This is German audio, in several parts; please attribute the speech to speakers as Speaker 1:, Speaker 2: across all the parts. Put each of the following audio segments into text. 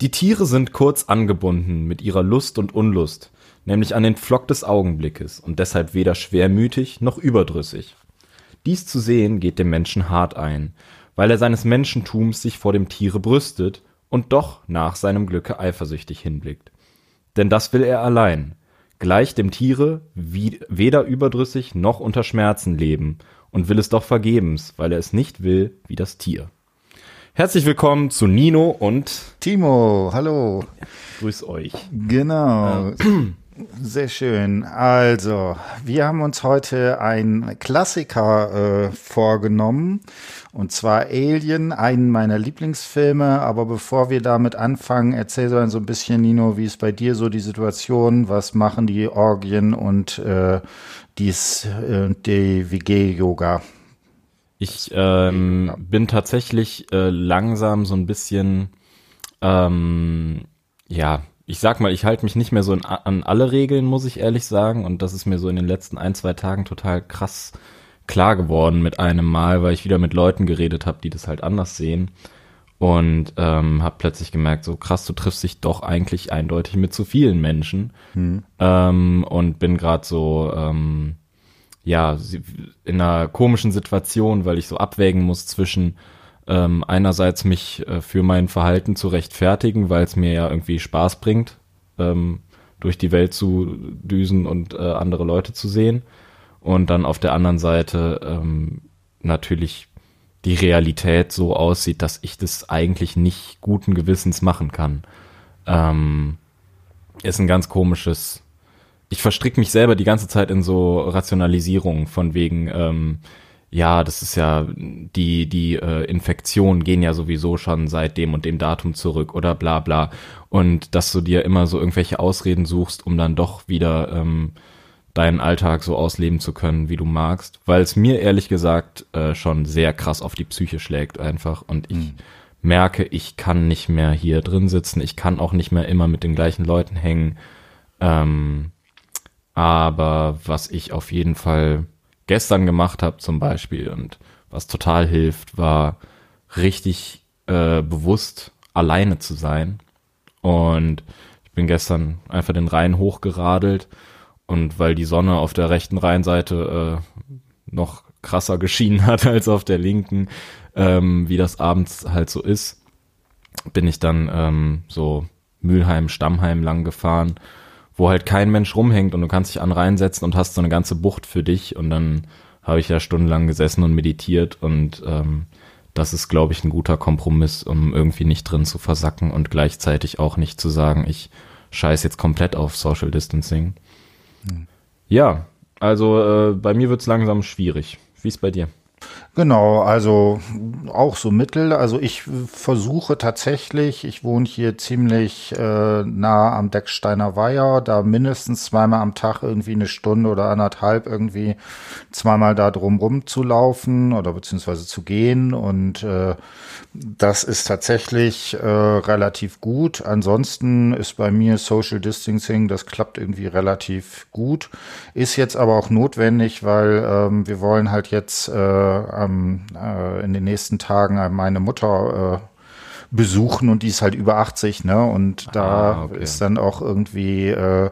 Speaker 1: Die Tiere sind kurz angebunden mit ihrer Lust und Unlust, nämlich an den Pflock des Augenblickes und deshalb weder schwermütig noch überdrüssig. Dies zu sehen geht dem Menschen hart ein, weil er seines Menschentums sich vor dem Tiere brüstet und doch nach seinem Glücke eifersüchtig hinblickt. Denn das will er allein, gleich dem Tiere wie, weder überdrüssig noch unter Schmerzen leben und will es doch vergebens, weil er es nicht will wie das Tier. Herzlich willkommen zu Nino und
Speaker 2: Timo, hallo.
Speaker 1: Grüß euch.
Speaker 2: Genau. Sehr schön. Also, wir haben uns heute einen Klassiker äh, vorgenommen, und zwar Alien, einen meiner Lieblingsfilme. Aber bevor wir damit anfangen, erzähl so ein bisschen, Nino, wie ist bei dir so die Situation? Was machen die Orgien und äh, dies, äh, die WG-Yoga?
Speaker 1: Ich ähm, bin tatsächlich äh, langsam so ein bisschen, ähm, ja, ich sag mal, ich halte mich nicht mehr so in, an alle Regeln, muss ich ehrlich sagen. Und das ist mir so in den letzten ein, zwei Tagen total krass klar geworden mit einem Mal, weil ich wieder mit Leuten geredet habe, die das halt anders sehen. Und ähm, habe plötzlich gemerkt, so krass, du triffst dich doch eigentlich eindeutig mit zu vielen Menschen. Hm. Ähm, und bin gerade so, ähm, ja, in einer komischen Situation, weil ich so abwägen muss zwischen ähm, einerseits mich äh, für mein Verhalten zu rechtfertigen, weil es mir ja irgendwie Spaß bringt, ähm, durch die Welt zu düsen und äh, andere Leute zu sehen. Und dann auf der anderen Seite ähm, natürlich die Realität so aussieht, dass ich das eigentlich nicht guten Gewissens machen kann. Ähm, ist ein ganz komisches. Ich verstricke mich selber die ganze Zeit in so Rationalisierungen von wegen, ähm, ja, das ist ja, die, die äh, Infektionen gehen ja sowieso schon seit dem und dem Datum zurück oder bla bla. Und dass du dir immer so irgendwelche Ausreden suchst, um dann doch wieder ähm, deinen Alltag so ausleben zu können, wie du magst. Weil es mir ehrlich gesagt äh, schon sehr krass auf die Psyche schlägt einfach. Und ich mhm. merke, ich kann nicht mehr hier drin sitzen. Ich kann auch nicht mehr immer mit den gleichen Leuten hängen. Ähm, aber was ich auf jeden Fall gestern gemacht habe zum Beispiel und was total hilft, war richtig äh, bewusst alleine zu sein. Und ich bin gestern einfach den Rhein hochgeradelt und weil die Sonne auf der rechten Rheinseite äh, noch krasser geschienen hat als auf der linken, ähm, wie das abends halt so ist, bin ich dann ähm, so Mülheim, Stammheim lang gefahren wo halt kein Mensch rumhängt und du kannst dich an reinsetzen und hast so eine ganze Bucht für dich und dann habe ich ja stundenlang gesessen und meditiert und ähm, das ist, glaube ich, ein guter Kompromiss, um irgendwie nicht drin zu versacken und gleichzeitig auch nicht zu sagen, ich scheiß jetzt komplett auf Social Distancing. Hm. Ja, also äh, bei mir wird's langsam schwierig. Wie ist bei dir?
Speaker 2: Genau, also auch so Mittel. Also ich versuche tatsächlich, ich wohne hier ziemlich äh, nah am Decksteiner Weiher, da mindestens zweimal am Tag irgendwie eine Stunde oder anderthalb irgendwie zweimal da drum zu laufen oder beziehungsweise zu gehen. Und äh, das ist tatsächlich äh, relativ gut. Ansonsten ist bei mir Social Distancing, das klappt irgendwie relativ gut. Ist jetzt aber auch notwendig, weil ähm, wir wollen halt jetzt äh, ähm, äh, in den nächsten Tagen äh, meine Mutter äh, besuchen und die ist halt über 80, ne? Und da ah, okay. ist dann auch irgendwie äh,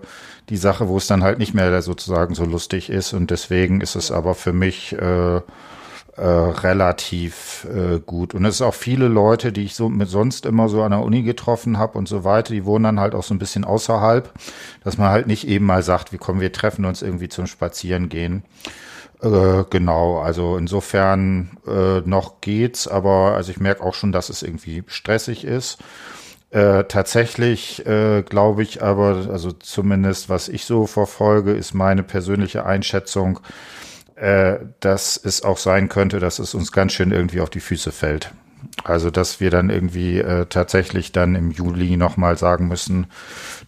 Speaker 2: die Sache, wo es dann halt nicht mehr sozusagen so lustig ist. Und deswegen ist es aber für mich äh, äh, relativ äh, gut. Und es ist auch viele Leute, die ich so mit sonst immer so an der Uni getroffen habe und so weiter, die wohnen dann halt auch so ein bisschen außerhalb, dass man halt nicht eben mal sagt, wie kommen wir treffen uns irgendwie zum Spazieren gehen. Äh, genau, also insofern äh, noch geht's, aber also ich merke auch schon, dass es irgendwie stressig ist. Äh, tatsächlich äh, glaube ich aber, also zumindest was ich so verfolge, ist meine persönliche Einschätzung, äh, dass es auch sein könnte, dass es uns ganz schön irgendwie auf die Füße fällt. Also, dass wir dann irgendwie äh, tatsächlich dann im Juli nochmal sagen müssen,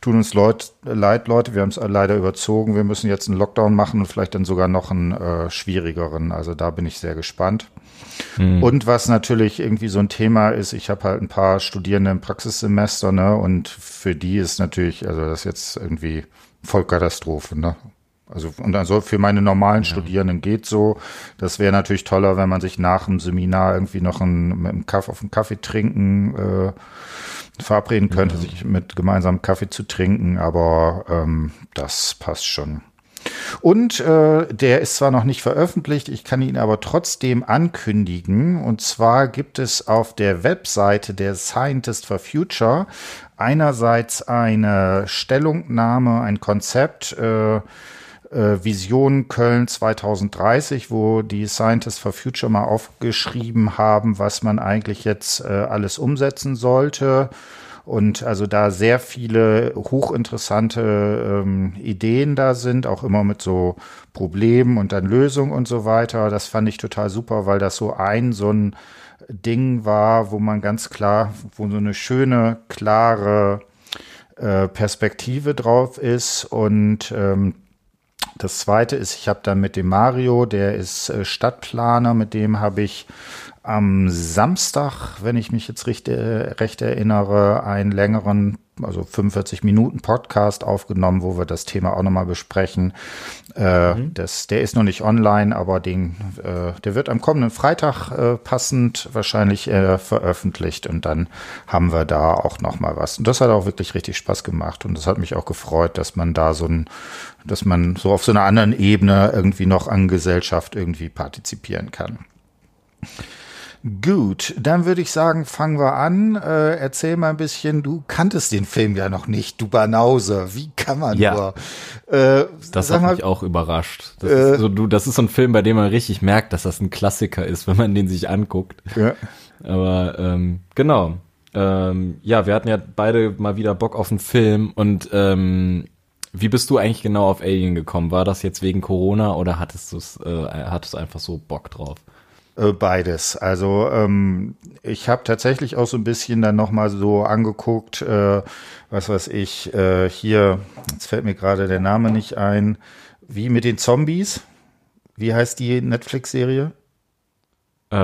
Speaker 2: tun uns Leut, leid, Leute, wir haben es leider überzogen, wir müssen jetzt einen Lockdown machen und vielleicht dann sogar noch einen äh, schwierigeren. Also da bin ich sehr gespannt. Mhm. Und was natürlich irgendwie so ein Thema ist, ich habe halt ein paar Studierende im Praxissemester, ne? Und für die ist natürlich, also das ist jetzt irgendwie Vollkatastrophe, ne? Also und also für meine normalen ja. Studierenden geht so. Das wäre natürlich toller, wenn man sich nach dem Seminar irgendwie noch einen, mit einem Kaffee auf einen Kaffee trinken äh, verabreden könnte, mhm. sich mit gemeinsam Kaffee zu trinken, aber ähm, das passt schon. Und äh, der ist zwar noch nicht veröffentlicht, ich kann ihn aber trotzdem ankündigen. Und zwar gibt es auf der Webseite der Scientist for Future einerseits eine Stellungnahme, ein Konzept, äh, Vision Köln 2030, wo die Scientists for Future mal aufgeschrieben haben, was man eigentlich jetzt äh, alles umsetzen sollte. Und also da sehr viele hochinteressante ähm, Ideen da sind, auch immer mit so Problemen und dann Lösungen und so weiter. Das fand ich total super, weil das so ein, so ein Ding war, wo man ganz klar, wo so eine schöne, klare äh, Perspektive drauf ist und ähm, das zweite ist, ich habe dann mit dem Mario, der ist äh, Stadtplaner, mit dem habe ich am Samstag, wenn ich mich jetzt recht, recht erinnere, einen längeren, also 45 Minuten Podcast aufgenommen, wo wir das Thema auch nochmal besprechen. Äh, mhm. das, der ist noch nicht online, aber den, äh, der wird am kommenden Freitag äh, passend wahrscheinlich äh, veröffentlicht und dann haben wir da auch nochmal was. Und das hat auch wirklich richtig Spaß gemacht und das hat mich auch gefreut, dass man da so ein, dass man so auf so einer anderen Ebene irgendwie noch an Gesellschaft irgendwie partizipieren kann. Gut, dann würde ich sagen, fangen wir an. Äh, erzähl mal ein bisschen, du kanntest den Film ja noch nicht, du Banause. Wie kann man
Speaker 1: ja.
Speaker 2: nur?
Speaker 1: Äh, das hat mal, mich auch überrascht. Das, äh, ist so, du, das ist so ein Film, bei dem man richtig merkt, dass das ein Klassiker ist, wenn man den sich anguckt. Ja. Aber ähm, genau. Ähm, ja, wir hatten ja beide mal wieder Bock auf einen Film und ähm, wie bist du eigentlich genau auf Alien gekommen? War das jetzt wegen Corona oder hattest du es, äh, hattest einfach so Bock drauf?
Speaker 2: Äh, beides. Also ähm, ich habe tatsächlich auch so ein bisschen dann nochmal so angeguckt, äh, was weiß ich, äh, hier, jetzt fällt mir gerade der Name nicht ein, wie mit den Zombies. Wie heißt die Netflix-Serie? Äh,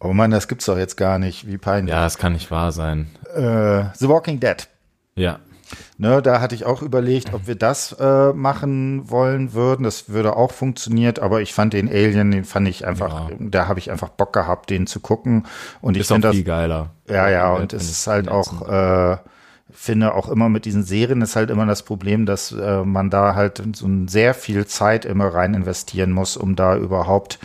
Speaker 2: oh Mann, das gibt's doch jetzt gar nicht. Wie peinlich.
Speaker 1: Ja, das kann nicht wahr sein.
Speaker 2: Äh, The Walking Dead.
Speaker 1: Ja.
Speaker 2: Ne, da hatte ich auch überlegt, ob wir das äh, machen wollen würden. Das würde auch funktioniert, aber ich fand den Alien, den fand ich einfach, ja. da habe ich einfach Bock gehabt, den zu gucken. Und ist ich finde das
Speaker 1: viel geiler.
Speaker 2: Ja, ja, und es ist halt auch, äh, finde auch immer mit diesen Serien ist halt immer das Problem, dass äh, man da halt so sehr viel Zeit immer rein investieren muss, um da überhaupt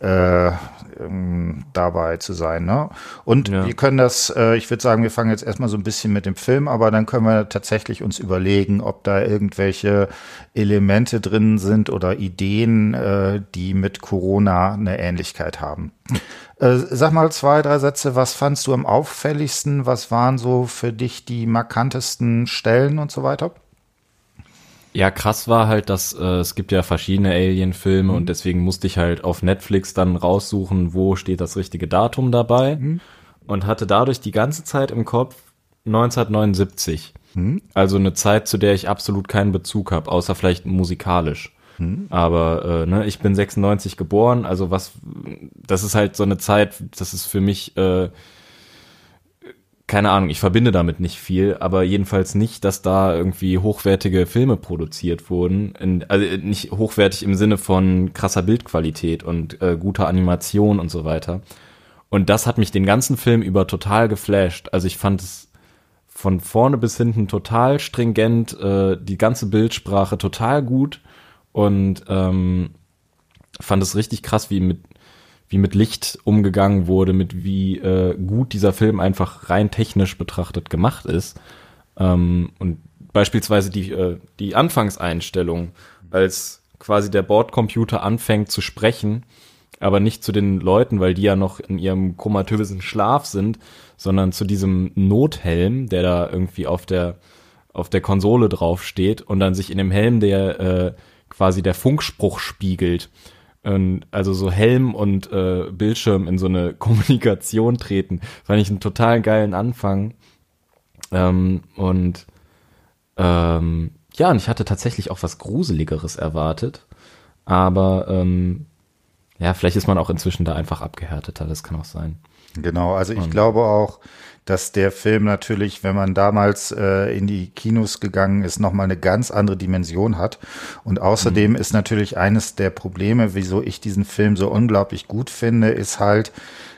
Speaker 2: äh, ähm, dabei zu sein. Ne? Und ja. wir können das, äh, ich würde sagen, wir fangen jetzt erstmal so ein bisschen mit dem Film, aber dann können wir tatsächlich uns überlegen, ob da irgendwelche Elemente drin sind oder Ideen, äh, die mit Corona eine Ähnlichkeit haben. Äh, sag mal zwei, drei Sätze, was fandst du am auffälligsten? Was waren so für dich die markantesten Stellen und so weiter?
Speaker 1: Ja, krass war halt, dass äh, es gibt ja verschiedene Alien-Filme mhm. und deswegen musste ich halt auf Netflix dann raussuchen, wo steht das richtige Datum dabei mhm. und hatte dadurch die ganze Zeit im Kopf 1979. Mhm. Also eine Zeit, zu der ich absolut keinen Bezug habe, außer vielleicht musikalisch. Mhm. Aber äh, ne, ich bin 96 geboren, also was, das ist halt so eine Zeit, das ist für mich äh, keine Ahnung, ich verbinde damit nicht viel, aber jedenfalls nicht, dass da irgendwie hochwertige Filme produziert wurden. In, also nicht hochwertig im Sinne von krasser Bildqualität und äh, guter Animation und so weiter. Und das hat mich den ganzen Film über total geflasht. Also ich fand es von vorne bis hinten total stringent, äh, die ganze Bildsprache total gut und ähm, fand es richtig krass, wie mit wie mit Licht umgegangen wurde, mit wie äh, gut dieser Film einfach rein technisch betrachtet gemacht ist. Ähm, und beispielsweise die, äh, die Anfangseinstellung, als quasi der Bordcomputer anfängt zu sprechen, aber nicht zu den Leuten, weil die ja noch in ihrem komatösen Schlaf sind, sondern zu diesem Nothelm, der da irgendwie auf der auf der Konsole draufsteht und dann sich in dem Helm der äh, quasi der Funkspruch spiegelt also so Helm und äh, Bildschirm in so eine Kommunikation treten, fand ich einen total geilen Anfang. Ähm, und ähm, ja, und ich hatte tatsächlich auch was Gruseligeres erwartet. Aber ähm, ja, vielleicht ist man auch inzwischen da einfach abgehärteter, das kann auch sein.
Speaker 2: Genau, also ich und, glaube auch, dass der Film natürlich, wenn man damals äh, in die Kinos gegangen ist, nochmal eine ganz andere Dimension hat. Und außerdem mhm. ist natürlich eines der Probleme, wieso ich diesen Film so unglaublich gut finde, ist halt,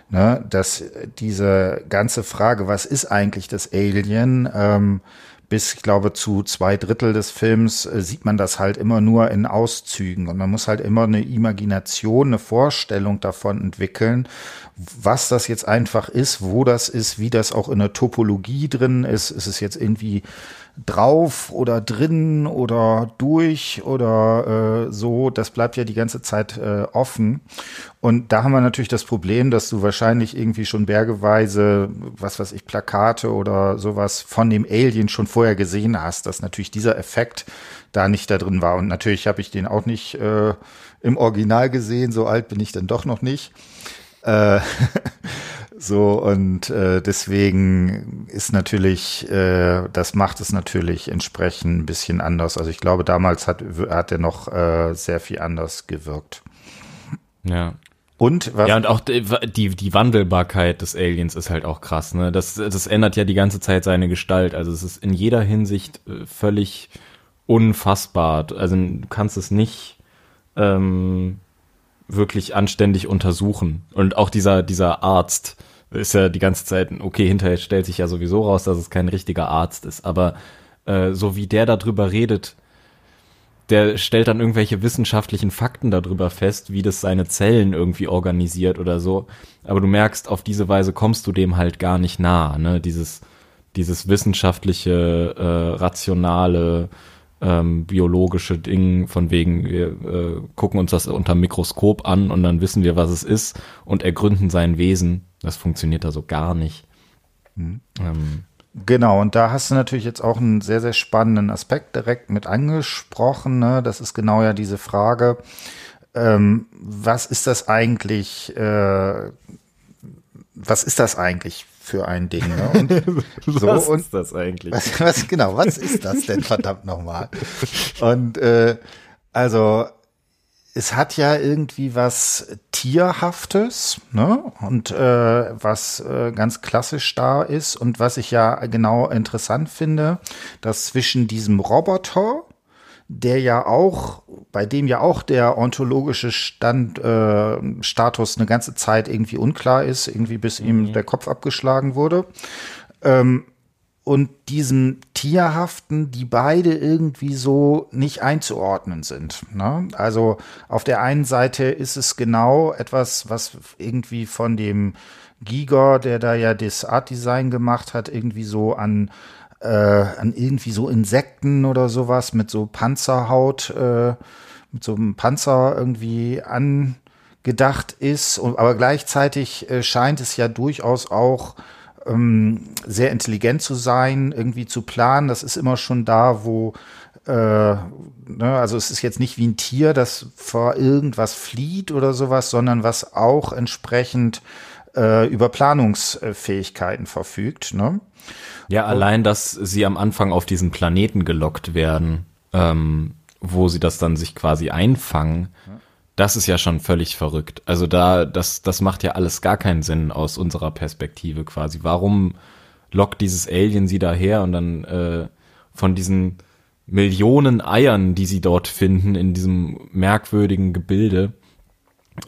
Speaker 2: ne, dass diese ganze Frage, was ist eigentlich das Alien, ähm, bis, ich glaube, zu zwei Drittel des Films äh, sieht man das halt immer nur in Auszügen. Und man muss halt immer eine Imagination, eine Vorstellung davon entwickeln, was das jetzt einfach ist, wo das ist, wie das auch in der Topologie drin ist. Ist es jetzt irgendwie drauf oder drin oder durch oder äh, so, das bleibt ja die ganze Zeit äh, offen. Und da haben wir natürlich das Problem, dass du wahrscheinlich irgendwie schon bergeweise, was weiß ich, Plakate oder sowas von dem Alien schon vorher gesehen hast, dass natürlich dieser Effekt da nicht da drin war. Und natürlich habe ich den auch nicht äh, im Original gesehen, so alt bin ich dann doch noch nicht. Äh, So, und äh, deswegen ist natürlich, äh, das macht es natürlich entsprechend ein bisschen anders. Also ich glaube, damals hat, hat er noch äh, sehr viel anders gewirkt.
Speaker 1: Ja. Und was? Ja, und auch die, die, die Wandelbarkeit des Aliens ist halt auch krass, ne? Das, das ändert ja die ganze Zeit seine Gestalt. Also es ist in jeder Hinsicht äh, völlig unfassbar. Also du kannst es nicht ähm, wirklich anständig untersuchen. Und auch dieser, dieser Arzt, ist ja die ganze Zeit, okay, hinterher stellt sich ja sowieso raus, dass es kein richtiger Arzt ist, aber äh, so wie der darüber redet, der stellt dann irgendwelche wissenschaftlichen Fakten darüber fest, wie das seine Zellen irgendwie organisiert oder so. Aber du merkst, auf diese Weise kommst du dem halt gar nicht nah, ne? Dieses, dieses wissenschaftliche, äh, rationale, ähm, biologische Ding, von wegen, wir äh, gucken uns das unter Mikroskop an und dann wissen wir, was es ist und ergründen sein Wesen. Das funktioniert da so gar nicht.
Speaker 2: Mhm. Ähm, Genau, und da hast du natürlich jetzt auch einen sehr, sehr spannenden Aspekt direkt mit angesprochen. Ne? Das ist genau ja diese Frage, ähm, was ist das eigentlich, äh, was ist das eigentlich für ein Ding? Ne?
Speaker 1: Und so, was und, ist das eigentlich?
Speaker 2: Was, was, genau, was ist das denn verdammt nochmal? Und äh, also es hat ja irgendwie was Tierhaftes, ne? Und äh, was äh, ganz klassisch da ist und was ich ja genau interessant finde, dass zwischen diesem Roboter, der ja auch, bei dem ja auch der ontologische Stand, äh, Status eine ganze Zeit irgendwie unklar ist, irgendwie bis mhm. ihm der Kopf abgeschlagen wurde, ähm, und diesen Tierhaften, die beide irgendwie so nicht einzuordnen sind. Ne? Also auf der einen Seite ist es genau etwas, was irgendwie von dem Giger, der da ja das Art Design gemacht hat, irgendwie so an äh, an irgendwie so Insekten oder sowas mit so Panzerhaut, äh, mit so einem Panzer irgendwie angedacht ist. aber gleichzeitig äh, scheint es ja durchaus auch ähm, sehr intelligent zu sein, irgendwie zu planen. Das ist immer schon da, wo äh, ne, also es ist jetzt nicht wie ein Tier, das vor irgendwas flieht oder sowas, sondern was auch entsprechend äh, über Planungsfähigkeiten verfügt. Ne?
Speaker 1: Ja, allein, dass sie am Anfang auf diesen Planeten gelockt werden, ähm, wo sie das dann sich quasi einfangen. Das ist ja schon völlig verrückt. Also da, das, das macht ja alles gar keinen Sinn aus unserer Perspektive quasi. Warum lockt dieses Alien sie daher und dann äh, von diesen Millionen Eiern, die sie dort finden in diesem merkwürdigen Gebilde,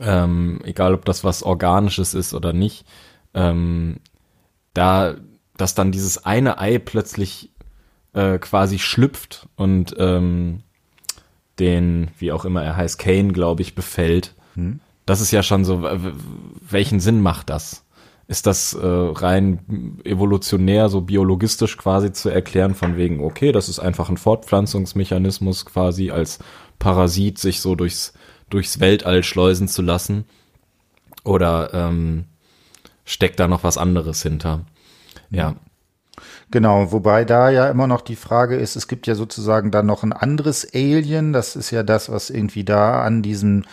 Speaker 1: ähm, egal ob das was Organisches ist oder nicht, ähm, da, dass dann dieses eine Ei plötzlich äh, quasi schlüpft und ähm, den, wie auch immer er heißt, Kane, glaube ich, befällt. Hm. Das ist ja schon so, welchen Sinn macht das? Ist das äh, rein evolutionär, so biologistisch quasi zu erklären, von wegen, okay, das ist einfach ein Fortpflanzungsmechanismus quasi als Parasit sich so durchs, durchs Weltall schleusen zu lassen? Oder ähm, steckt da noch was anderes hinter? Ja.
Speaker 2: Genau, wobei da ja immer noch die Frage ist, es gibt ja sozusagen dann noch ein anderes Alien, das ist ja das, was irgendwie da an diesem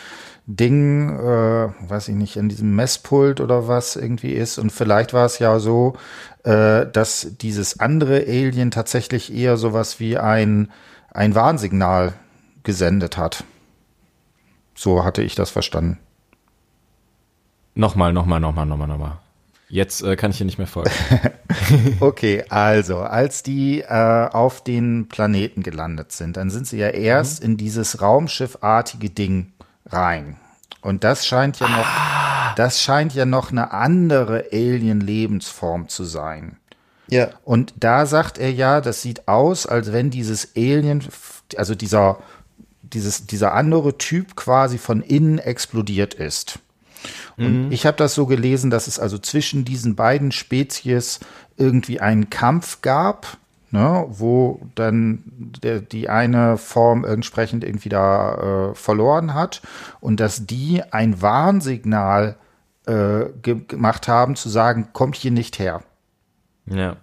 Speaker 2: Ding, äh, weiß ich nicht, an diesem Messpult oder was irgendwie ist. Und vielleicht war es ja so, äh, dass dieses andere Alien tatsächlich eher sowas wie ein, ein Warnsignal gesendet hat. So hatte ich das verstanden.
Speaker 1: Nochmal, nochmal, nochmal, nochmal, nochmal. Jetzt äh, kann ich hier nicht mehr folgen.
Speaker 2: okay, also als die äh, auf den Planeten gelandet sind, dann sind sie ja erst mhm. in dieses Raumschiffartige Ding rein. Und das scheint ja noch. Ah, das scheint ja noch eine andere Alien-Lebensform zu sein.
Speaker 3: Ja.
Speaker 2: Und da sagt er ja, das sieht aus, als wenn dieses Alien, also dieser, dieses, dieser andere Typ quasi von innen explodiert ist. Und ich habe das so gelesen, dass es also zwischen diesen beiden Spezies irgendwie einen Kampf gab, ne, wo dann der, die eine Form entsprechend irgendwie da äh, verloren hat und dass die ein Warnsignal äh, ge gemacht haben, zu sagen, kommt hier nicht her.
Speaker 1: Ja.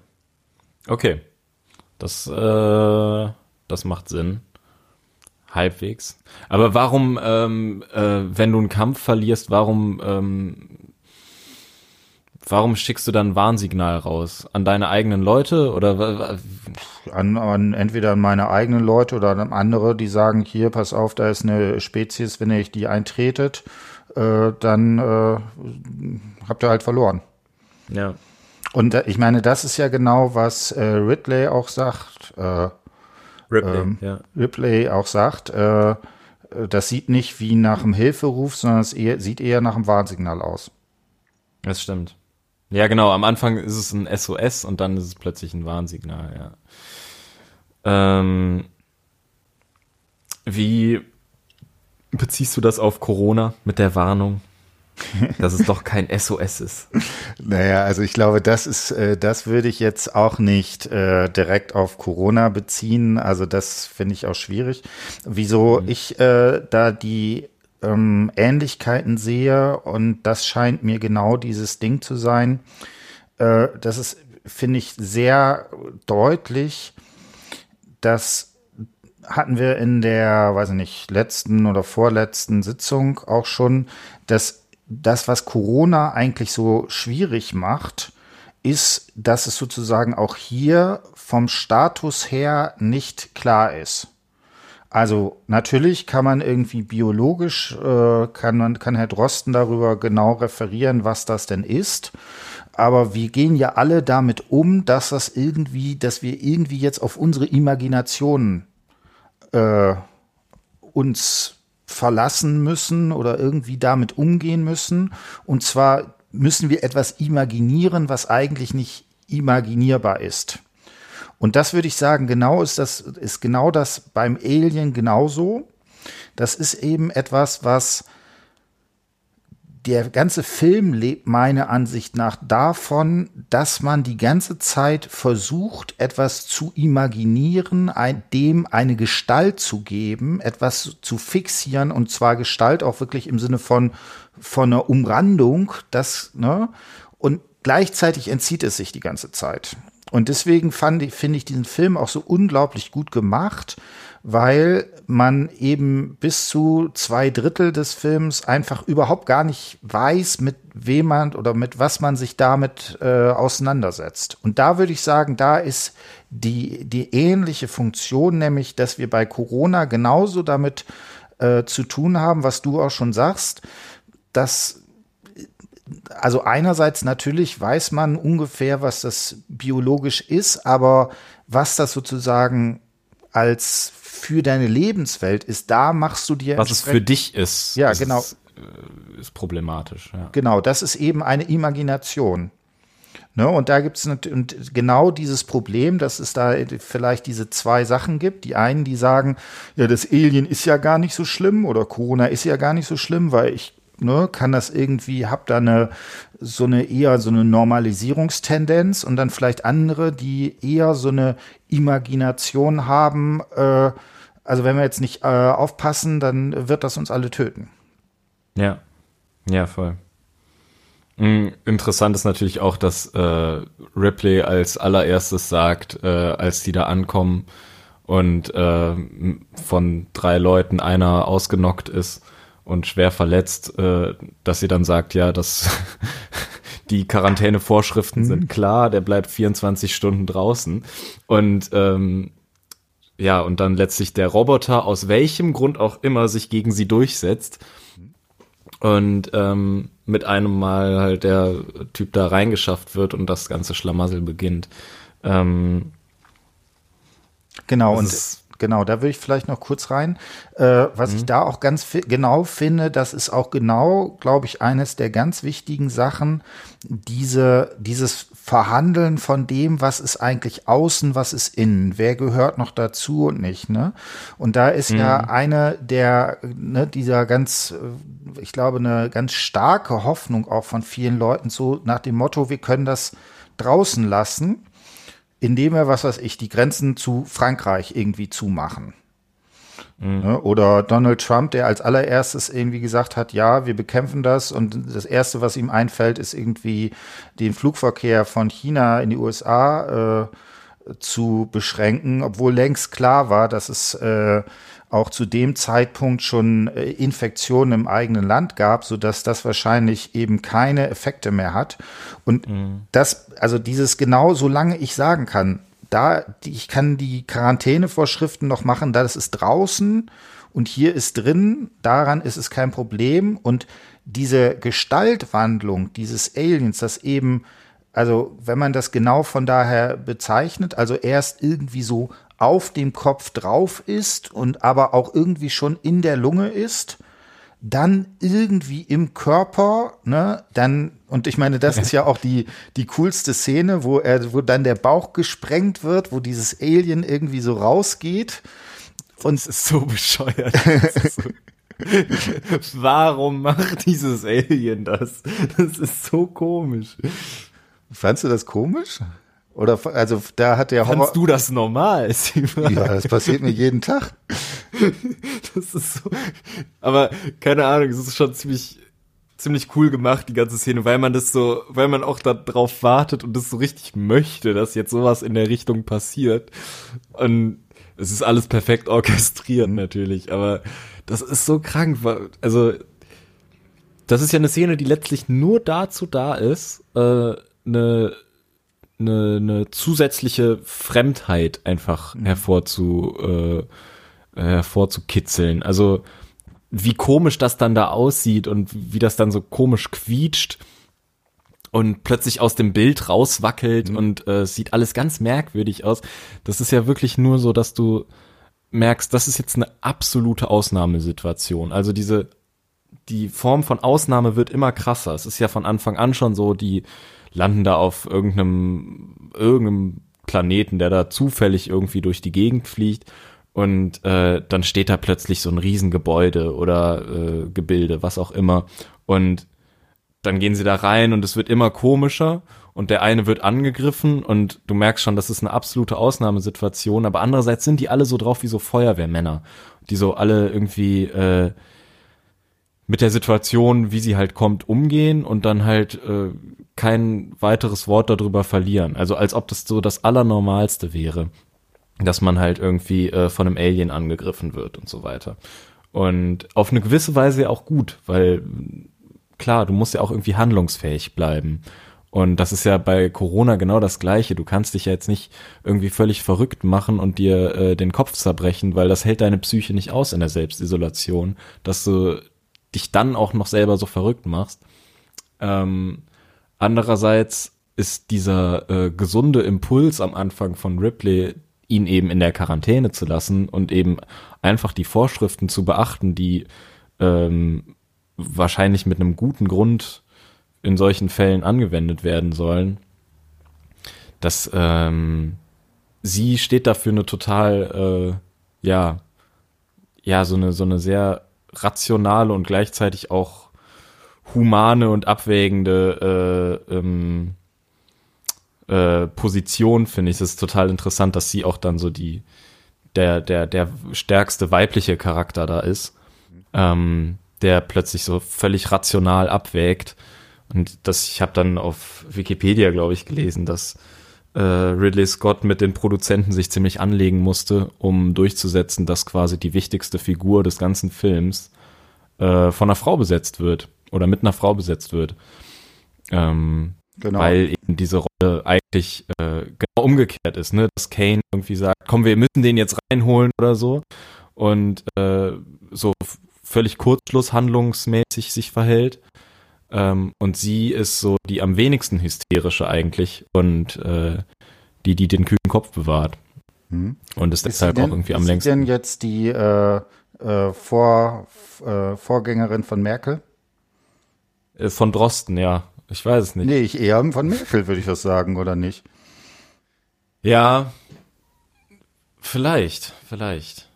Speaker 1: Okay. Das, äh, das macht Sinn. Halbwegs. Aber warum, ähm, äh, wenn du einen Kampf verlierst, warum, ähm, warum schickst du dann ein Warnsignal raus? An deine eigenen Leute oder
Speaker 2: An, an entweder an meine eigenen Leute oder an andere, die sagen, hier, pass auf, da ist eine Spezies, wenn ihr die eintretet, äh, dann äh, habt ihr halt verloren.
Speaker 1: ja.
Speaker 2: Und äh, ich meine, das ist ja genau, was äh, Ridley auch sagt, äh,
Speaker 1: Ripley,
Speaker 2: Ähm,
Speaker 1: ja.
Speaker 2: Ripley auch sagt, äh, das sieht nicht wie nach einem Hilferuf, sondern es eher, sieht eher nach einem Warnsignal aus.
Speaker 1: Das stimmt. Ja, genau. Am Anfang ist es ein SOS und dann ist es plötzlich ein Warnsignal, ja. Ähm, wie beziehst du das auf Corona mit der Warnung, dass es doch kein SOS ist?
Speaker 2: Naja, also ich glaube, das ist, äh, das würde ich jetzt auch nicht äh, direkt auf Corona beziehen. Also das finde ich auch schwierig. Wieso ich äh, da die ähm, Ähnlichkeiten sehe und das scheint mir genau dieses Ding zu sein. Äh, das ist, finde ich, sehr deutlich, dass hatten wir in der, weiß ich nicht, letzten oder vorletzten Sitzung auch schon, dass das, was Corona eigentlich so schwierig macht, ist, dass es sozusagen auch hier vom Status her nicht klar ist. Also natürlich kann man irgendwie biologisch, äh, kann, man, kann Herr Drosten darüber genau referieren, was das denn ist. Aber wir gehen ja alle damit um, dass das irgendwie, dass wir irgendwie jetzt auf unsere Imagination äh, uns verlassen müssen oder irgendwie damit umgehen müssen. Und zwar müssen wir etwas imaginieren, was eigentlich nicht imaginierbar ist. Und das würde ich sagen, genau ist das, ist genau das beim Alien genauso. Das ist eben etwas, was der ganze Film lebt meiner Ansicht nach davon, dass man die ganze Zeit versucht, etwas zu imaginieren, ein, dem eine Gestalt zu geben, etwas zu fixieren und zwar Gestalt auch wirklich im Sinne von, von einer Umrandung, das, ne, und gleichzeitig entzieht es sich die ganze Zeit. Und deswegen fand ich, finde ich diesen Film auch so unglaublich gut gemacht, weil man eben bis zu zwei Drittel des Films einfach überhaupt gar nicht weiß, mit wem man oder mit was man sich damit äh, auseinandersetzt. Und da würde ich sagen, da ist die, die ähnliche Funktion, nämlich, dass wir bei Corona genauso damit äh, zu tun haben, was du auch schon sagst, dass also einerseits natürlich weiß man ungefähr, was das biologisch ist, aber was das sozusagen als für deine Lebenswelt ist, da machst du dir
Speaker 1: Was es für dich ist,
Speaker 2: Ja,
Speaker 1: ist,
Speaker 2: genau.
Speaker 1: äh, ist problematisch. Ja.
Speaker 2: Genau, das ist eben eine Imagination. Ne, und da gibt es und genau dieses Problem, dass es da vielleicht diese zwei Sachen gibt. Die einen, die sagen, ja, das Alien ist ja gar nicht so schlimm oder Corona ist ja gar nicht so schlimm, weil ich ne, kann das irgendwie, hab da eine so eine eher so eine Normalisierungstendenz und dann vielleicht andere, die eher so eine Imagination haben. Äh, also wenn wir jetzt nicht äh, aufpassen, dann wird das uns alle töten.
Speaker 1: Ja, ja, voll. Mm, Interessant ist natürlich auch, dass äh, Ripley als allererstes sagt, äh, als die da ankommen und äh, von drei Leuten einer ausgenockt ist und schwer verletzt, äh, dass sie dann sagt, ja, dass die Quarantänevorschriften sind klar, der bleibt 24 Stunden draußen. Und ähm, ja, und dann letztlich der Roboter, aus welchem Grund auch immer, sich gegen sie durchsetzt. Und ähm, mit einem Mal halt der Typ da reingeschafft wird und das ganze Schlamassel beginnt. Ähm,
Speaker 2: Genau, und genau, da würde ich vielleicht noch kurz rein. Äh, was mhm. ich da auch ganz genau finde, das ist auch genau, glaube ich, eines der ganz wichtigen Sachen, diese, dieses Verhandeln von dem, was ist eigentlich außen, was ist innen, wer gehört noch dazu und nicht, ne? Und da ist mhm. ja eine der, ne, dieser ganz, ich glaube, eine ganz starke Hoffnung auch von vielen Leuten so nach dem Motto, wir können das draußen lassen indem er, was weiß ich, die Grenzen zu Frankreich irgendwie zumachen. Mhm. Ne? Oder Donald Trump, der als allererstes irgendwie gesagt hat, ja, wir bekämpfen das und das Erste, was ihm einfällt, ist irgendwie den Flugverkehr von China in die USA äh, zu beschränken, obwohl längst klar war, dass es äh, auch zu dem Zeitpunkt schon äh, Infektionen im eigenen Land gab, so dass das wahrscheinlich eben keine Effekte mehr hat. Und mhm. das, also dieses genau, solange ich sagen kann, da, ich kann die Quarantänevorschriften noch machen, da das ist draußen und hier ist drin, daran ist es kein Problem. Und diese Gestaltwandlung dieses Aliens, das eben, also wenn man das genau von daher bezeichnet, also erst irgendwie so auf dem Kopf drauf ist und aber auch irgendwie schon in der Lunge ist, dann irgendwie im Körper, ne, dann, und ich meine, das ist ja auch die, die coolste Szene, wo er, wo dann der Bauch gesprengt wird, wo dieses Alien irgendwie so rausgeht.
Speaker 1: Und es ist so bescheuert. Ist so Warum macht dieses Alien das? Das ist so komisch.
Speaker 2: Fandst du das komisch? Oder also da hat der
Speaker 1: Horror. Fandst du das normal?
Speaker 2: ja, das passiert mir jeden Tag.
Speaker 1: das ist so. Aber keine Ahnung, es ist schon ziemlich ziemlich cool gemacht die ganze Szene, weil man das so, weil man auch darauf wartet und das so richtig möchte, dass jetzt sowas in der Richtung passiert. Und es ist alles perfekt orchestriert mhm. natürlich, aber das ist so krank. Also das ist ja eine Szene, die letztlich nur dazu da ist, äh, eine eine, eine zusätzliche Fremdheit einfach mhm. hervorzu, äh, hervorzukitzeln. Also wie komisch das dann da aussieht und wie das dann so komisch quietscht und plötzlich aus dem Bild rauswackelt mhm. und äh, sieht alles ganz merkwürdig aus. Das ist ja wirklich nur so, dass du merkst, das ist jetzt eine absolute Ausnahmesituation. Also diese die Form von Ausnahme wird immer krasser. Es ist ja von Anfang an schon so, die landen da auf irgendeinem, irgendeinem Planeten, der da zufällig irgendwie durch die Gegend fliegt. Und äh, dann steht da plötzlich so ein Riesengebäude oder äh, Gebilde, was auch immer. Und dann gehen sie da rein und es wird immer komischer und der eine wird angegriffen und du merkst schon, das ist eine absolute Ausnahmesituation, aber andererseits sind die alle so drauf wie so Feuerwehrmänner, die so alle irgendwie äh, mit der Situation, wie sie halt kommt, umgehen und dann halt äh, kein weiteres Wort darüber verlieren. Also als ob das so das Allernormalste wäre, dass man halt irgendwie äh, von einem Alien angegriffen wird und so weiter. Und auf eine gewisse Weise auch gut, weil klar, du musst ja auch irgendwie handlungsfähig bleiben. Und das ist ja bei Corona genau das Gleiche. Du kannst dich ja jetzt nicht irgendwie völlig verrückt machen und dir äh, den Kopf zerbrechen, weil das hält deine Psyche nicht aus in der Selbstisolation, dass du dich dann auch noch selber so verrückt machst. Ähm, andererseits ist dieser äh, gesunde Impuls am Anfang von Ripley, ihn eben in der Quarantäne zu lassen und eben einfach die Vorschriften zu beachten, die ähm, wahrscheinlich mit einem guten Grund in solchen Fällen angewendet werden sollen. dass ähm, sie steht dafür eine total, äh, ja, ja, so eine, so eine sehr rationale und gleichzeitig auch humane und abwägende äh, ähm, äh, Position, finde ich. Es ist total interessant, dass sie auch dann so die der, der, der stärkste weibliche Charakter da ist, ähm, der plötzlich so völlig rational abwägt. Und das, ich habe dann auf Wikipedia, glaube ich, gelesen, dass äh, Ridley Scott mit den Produzenten sich ziemlich anlegen musste, um durchzusetzen, dass quasi die wichtigste Figur des ganzen Films äh, von einer Frau besetzt wird oder mit einer Frau besetzt wird. Ähm, genau. Weil eben diese Rolle eigentlich äh, genau umgekehrt ist, ne? Dass Kane irgendwie sagt, komm, wir müssen den jetzt reinholen oder so. Und äh, so völlig kurzschlusshandlungsmäßig sich verhält. Ähm, und sie ist so die am wenigsten hysterische eigentlich und äh, die, die den kühlen Kopf bewahrt. Hm. Und ist, ist deshalb denn, auch irgendwie am längsten.
Speaker 2: Ist denn jetzt die äh, äh, Vor, äh, Vorgängerin von Merkel?
Speaker 1: Äh, von Drosten, ja. Ich weiß es nicht.
Speaker 2: Nee, ich eher von Merkel, würde ich das sagen, oder nicht?
Speaker 1: Ja, vielleicht, vielleicht.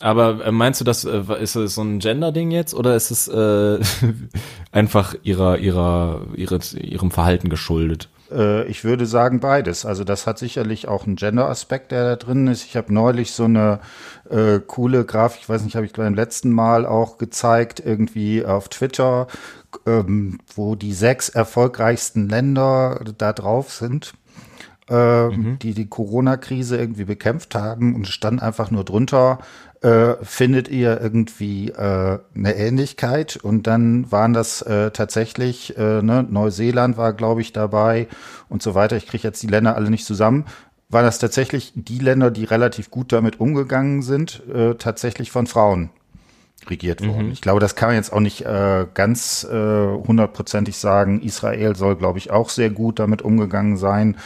Speaker 1: Aber äh, meinst du, das äh, ist es so ein Gender-Ding jetzt oder ist es äh, einfach ihrer, ihrer, ihre, ihrem Verhalten geschuldet?
Speaker 2: Äh, ich würde sagen beides. Also das hat sicherlich auch einen Gender-Aspekt, der da drin ist. Ich habe neulich so eine äh, coole Grafik, ich weiß nicht, habe ich beim letzten Mal auch gezeigt, irgendwie auf Twitter, ähm, wo die sechs erfolgreichsten Länder da drauf sind äh, mhm. die die Corona-Krise irgendwie bekämpft haben und stand einfach nur drunter, äh, findet ihr irgendwie äh, eine Ähnlichkeit? Und dann waren das äh, tatsächlich, äh, ne, Neuseeland war, glaube ich, dabei und so weiter. Ich kriege jetzt die Länder alle nicht zusammen. Waren das tatsächlich die Länder, die relativ gut damit umgegangen sind, äh, tatsächlich von Frauen regiert worden. Mhm. Ich glaube, das kann man jetzt auch nicht äh, ganz äh, hundertprozentig sagen. Israel soll, glaube ich, auch sehr gut damit umgegangen sein.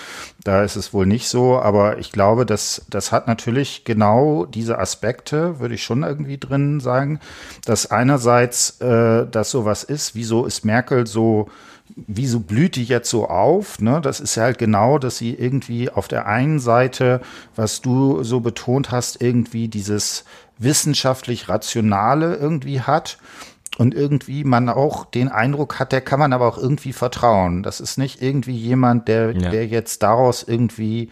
Speaker 2: Da ist es wohl nicht so, aber ich glaube, dass das hat natürlich genau diese Aspekte, würde ich schon irgendwie drin sagen, dass einerseits äh, das sowas ist, wieso ist Merkel so wieso blüht die jetzt so auf? Ne? Das ist ja halt genau, dass sie irgendwie auf der einen Seite, was du so betont hast, irgendwie dieses wissenschaftlich Rationale irgendwie hat und irgendwie man auch den Eindruck hat, der kann man aber auch irgendwie vertrauen. Das ist nicht irgendwie jemand, der, ja. der jetzt daraus irgendwie,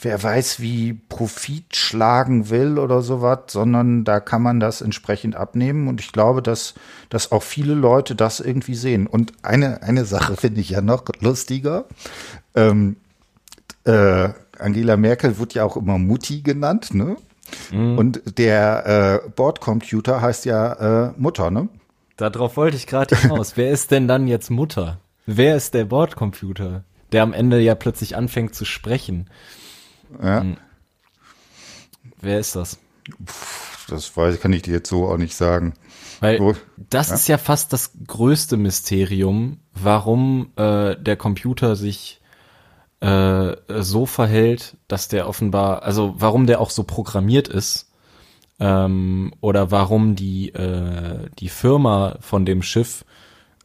Speaker 2: wer weiß, wie Profit schlagen will oder sowas, sondern da kann man das entsprechend abnehmen. Und ich glaube, dass, dass auch viele Leute das irgendwie sehen. Und eine, eine Sache finde ich ja noch lustiger. Ähm, äh, Angela Merkel wird ja auch immer Mutti genannt, ne? Mhm. Und der äh, Bordcomputer heißt ja äh, Mutter, ne?
Speaker 1: Darauf wollte ich gerade hinaus. Wer ist denn dann jetzt Mutter? Wer ist der Bordcomputer, der am Ende ja plötzlich anfängt zu sprechen? Ja. Hm. Wer ist das?
Speaker 2: das weiß, kann ich dir jetzt so auch nicht sagen.
Speaker 1: Weil so, das ja? ist ja fast das größte Mysterium, warum äh, der Computer sich äh, so verhält, dass der offenbar, also warum der auch so programmiert ist ähm, oder warum die äh, die Firma von dem Schiff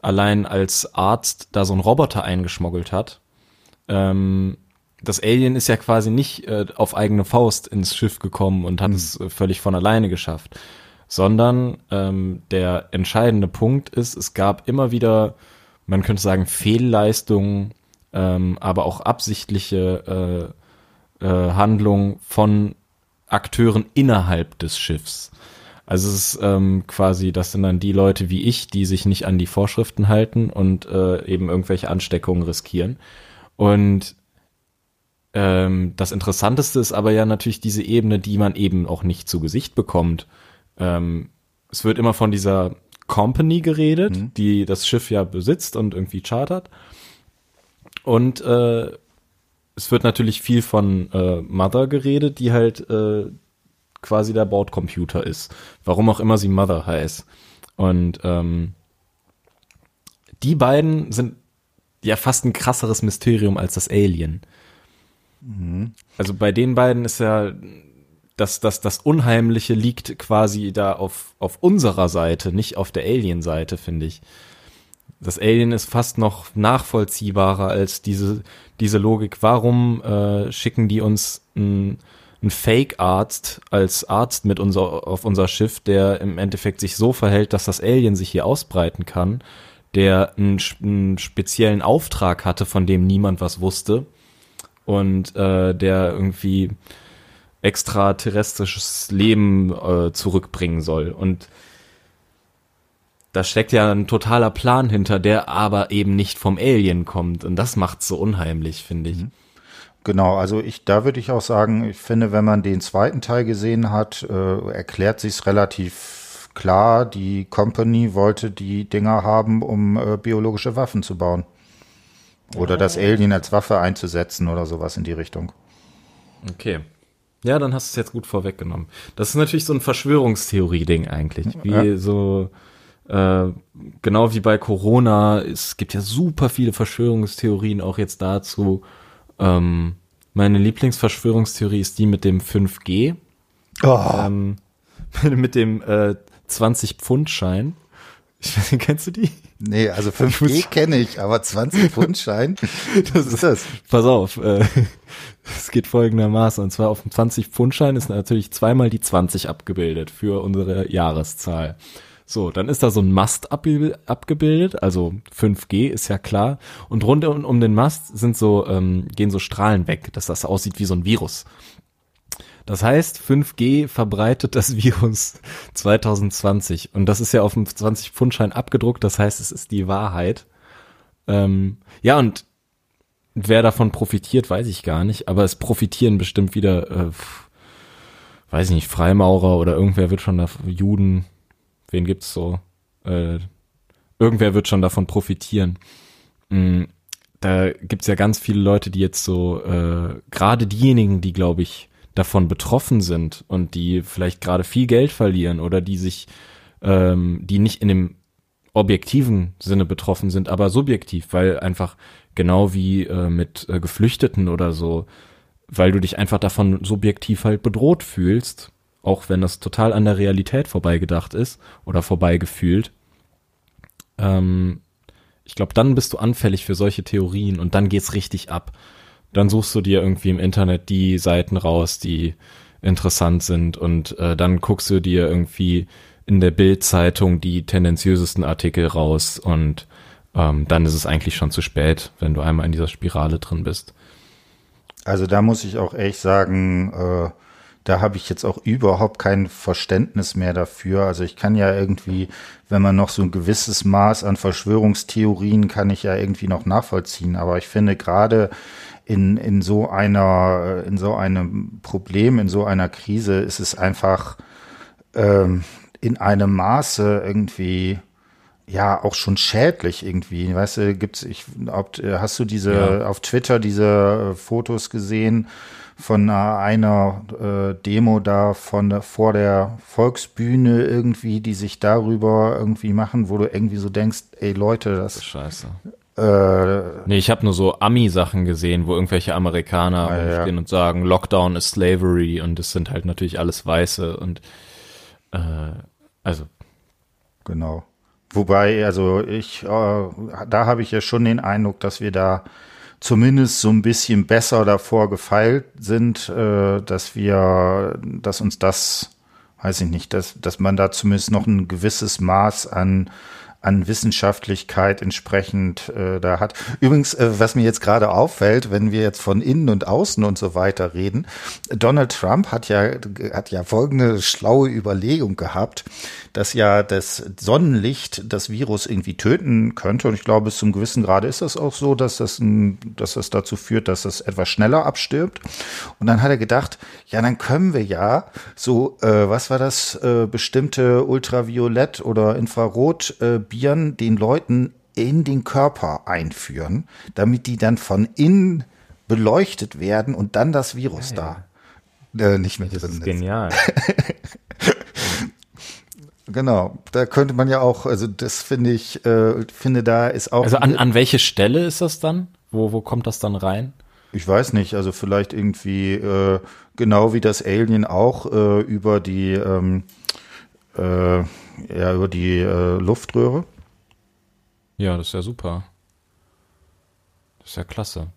Speaker 1: allein als Arzt da so einen Roboter eingeschmuggelt hat. Ähm, das Alien ist ja quasi nicht äh, auf eigene Faust ins Schiff gekommen und hat mhm. es äh, völlig von alleine geschafft, sondern ähm, der entscheidende Punkt ist, es gab immer wieder, man könnte sagen, Fehlleistungen ähm, aber auch absichtliche äh, äh, Handlungen von Akteuren innerhalb des Schiffs. Also es ist ähm, quasi, das sind dann die Leute wie ich, die sich nicht an die Vorschriften halten und äh, eben irgendwelche Ansteckungen riskieren. Und ähm, das Interessanteste ist aber ja natürlich diese Ebene, die man eben auch nicht zu Gesicht bekommt. Ähm, es wird immer von dieser Company geredet, mhm. die das Schiff ja besitzt und irgendwie chartert. Und äh, es wird natürlich viel von äh, Mother geredet, die halt äh, quasi der Bordcomputer ist. Warum auch immer sie Mother heißt. Und ähm, die beiden sind ja fast ein krasseres Mysterium als das Alien. Mhm. Also bei den beiden ist ja das, das, das Unheimliche liegt quasi da auf, auf unserer Seite, nicht auf der Alien-Seite, finde ich. Das Alien ist fast noch nachvollziehbarer als diese, diese Logik. Warum äh, schicken die uns einen Fake-Arzt als Arzt mit unser, auf unser Schiff, der im Endeffekt sich so verhält, dass das Alien sich hier ausbreiten kann, der einen, einen speziellen Auftrag hatte, von dem niemand was wusste und äh, der irgendwie extraterrestrisches Leben äh, zurückbringen soll. Und da steckt ja ein totaler Plan hinter, der aber eben nicht vom Alien kommt. Und das macht's so unheimlich, finde ich. Mhm.
Speaker 2: Genau, also ich, da würde ich auch sagen, ich finde, wenn man den zweiten Teil gesehen hat, äh, erklärt sich's relativ klar. Die Company wollte die Dinger haben, um äh, biologische Waffen zu bauen. Oder oh. das Alien als Waffe einzusetzen oder sowas in die Richtung.
Speaker 1: Okay. Ja, dann hast du es jetzt gut vorweggenommen. Das ist natürlich so ein Verschwörungstheorie-Ding eigentlich. Wie ja. so äh, genau wie bei Corona, es gibt ja super viele Verschwörungstheorien auch jetzt dazu, ähm, Meine Lieblingsverschwörungstheorie ist die mit dem 5G. Oh. Ähm, mit dem äh, 20-Pfund-Schein. Kennst du die?
Speaker 2: Nee, also 5G kenne ich, aber 20 Pfundschein,
Speaker 1: das ist das. Pass auf, äh, es geht folgendermaßen. Und zwar auf dem 20 Pfundschein ist natürlich zweimal die 20 abgebildet für unsere Jahreszahl. So, dann ist da so ein Mast abgebildet, also 5G ist ja klar. Und rund um den Mast sind so, ähm, gehen so Strahlen weg, dass das aussieht wie so ein Virus. Das heißt, 5G verbreitet das Virus 2020. Und das ist ja auf dem 20-Pfundschein abgedruckt. Das heißt, es ist die Wahrheit. Ähm, ja, und wer davon profitiert, weiß ich gar nicht. Aber es profitieren bestimmt wieder, äh, weiß ich nicht, Freimaurer oder irgendwer wird schon da, Juden, wen gibt's so? Äh, irgendwer wird schon davon profitieren. Mhm. Da gibt's ja ganz viele Leute, die jetzt so, äh, gerade diejenigen, die, glaube ich, davon betroffen sind und die vielleicht gerade viel Geld verlieren oder die sich, ähm, die nicht in dem objektiven Sinne betroffen sind, aber subjektiv, weil einfach genau wie äh, mit äh, Geflüchteten oder so, weil du dich einfach davon subjektiv halt bedroht fühlst, auch wenn das total an der Realität vorbeigedacht ist oder vorbeigefühlt. Ähm, ich glaube, dann bist du anfällig für solche Theorien und dann geht's richtig ab dann suchst du dir irgendwie im Internet die Seiten raus, die interessant sind und äh, dann guckst du dir irgendwie in der Bildzeitung die tendenziösesten Artikel raus und ähm, dann ist es eigentlich schon zu spät, wenn du einmal in dieser Spirale drin bist.
Speaker 2: Also da muss ich auch echt sagen, äh, da habe ich jetzt auch überhaupt kein Verständnis mehr dafür. Also ich kann ja irgendwie, wenn man noch so ein gewisses Maß an Verschwörungstheorien kann ich ja irgendwie noch nachvollziehen. Aber ich finde gerade in, in so einer, in so einem Problem, in so einer Krise ist es einfach ähm, in einem Maße irgendwie ja auch schon schädlich irgendwie. Weißt du, gibt's, ich, ob, hast du diese ja. auf Twitter diese Fotos gesehen von einer äh, Demo da von vor der Volksbühne irgendwie, die sich darüber irgendwie machen, wo du irgendwie so denkst, ey Leute, das, das
Speaker 1: Scheiße. Äh, nee, ich habe nur so Ami-Sachen gesehen, wo irgendwelche Amerikaner ah, ja. stehen und sagen, Lockdown ist Slavery und es sind halt natürlich alles Weiße und äh, also.
Speaker 2: Genau. Wobei, also ich, äh, da habe ich ja schon den Eindruck, dass wir da zumindest so ein bisschen besser davor gefeilt sind, äh, dass wir, dass uns das, weiß ich nicht, dass, dass man da zumindest noch ein gewisses Maß an an Wissenschaftlichkeit entsprechend äh, da hat. Übrigens, äh, was mir jetzt gerade auffällt, wenn wir jetzt von innen und außen und so weiter reden, Donald Trump hat ja hat ja folgende schlaue Überlegung gehabt, dass ja das Sonnenlicht das Virus irgendwie töten könnte und ich glaube, bis zum gewissen Grade ist das auch so, dass das ein, dass das dazu führt, dass es etwas schneller abstirbt. Und dann hat er gedacht, ja, dann können wir ja so, äh, was war das, äh, bestimmte Ultraviolett oder Infrarot äh, Bieren den Leuten in den Körper einführen, damit die dann von innen beleuchtet werden und dann das Virus ja, da äh, nicht mehr
Speaker 1: das drin ist. Genial.
Speaker 2: genau, da könnte man ja auch, also das finde ich, äh, finde da ist auch.
Speaker 1: Also an, an welche Stelle ist das dann? Wo, wo kommt das dann rein?
Speaker 2: Ich weiß nicht, also vielleicht irgendwie äh, genau wie das Alien auch äh, über die ähm, äh, ja, über die äh, Luftröhre.
Speaker 1: Ja, das ist ja super. Das ist ja klasse.